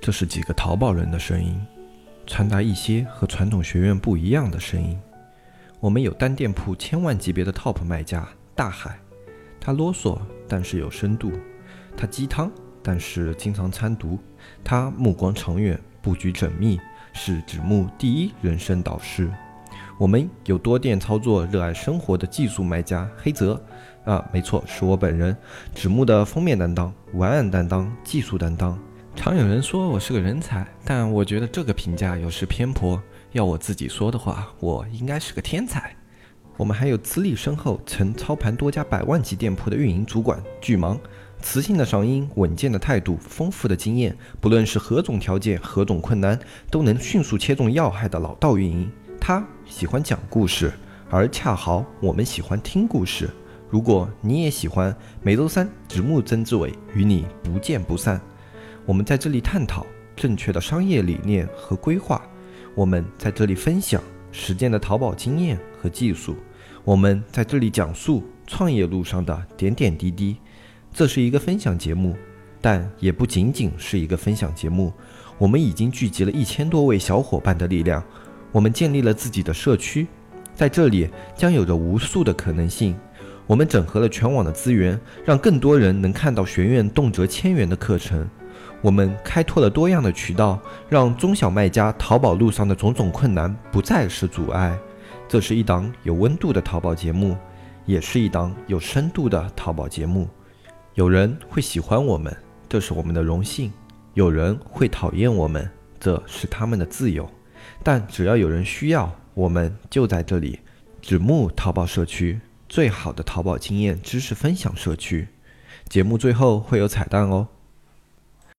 这是几个淘宝人的声音，传达一些和传统学院不一样的声音。我们有单店铺千万级别的 TOP 卖家大海，他啰嗦但是有深度，他鸡汤但是经常参读，他目光长远，布局缜密，是纸木第一人生导师。我们有多店操作、热爱生活的技术卖家黑泽，啊，没错，是我本人，纸木的封面担当、文案担当、技术担当。常有人说我是个人才，但我觉得这个评价有失偏颇。要我自己说的话，我应该是个天才。我们还有资历深厚、曾操盘多家百万级店铺的运营主管巨芒，磁性的嗓音、稳健的态度、丰富的经验，不论是何种条件、何种困难，都能迅速切中要害的老道运营。他喜欢讲故事，而恰好我们喜欢听故事。如果你也喜欢，每周三直木曾志伟与你不见不散。我们在这里探讨正确的商业理念和规划，我们在这里分享实践的淘宝经验和技术，我们在这里讲述创业路上的点点滴滴。这是一个分享节目，但也不仅仅是一个分享节目。我们已经聚集了一千多位小伙伴的力量。我们建立了自己的社区，在这里将有着无数的可能性。我们整合了全网的资源，让更多人能看到学院动辄千元的课程。我们开拓了多样的渠道，让中小卖家淘宝路上的种种困难不再是阻碍。这是一档有温度的淘宝节目，也是一档有深度的淘宝节目。有人会喜欢我们，这是我们的荣幸；有人会讨厌我们，这是他们的自由。但只要有人需要，我们就在这里。纸木淘宝社区，最好的淘宝经验知识分享社区。节目最后会有彩蛋哦。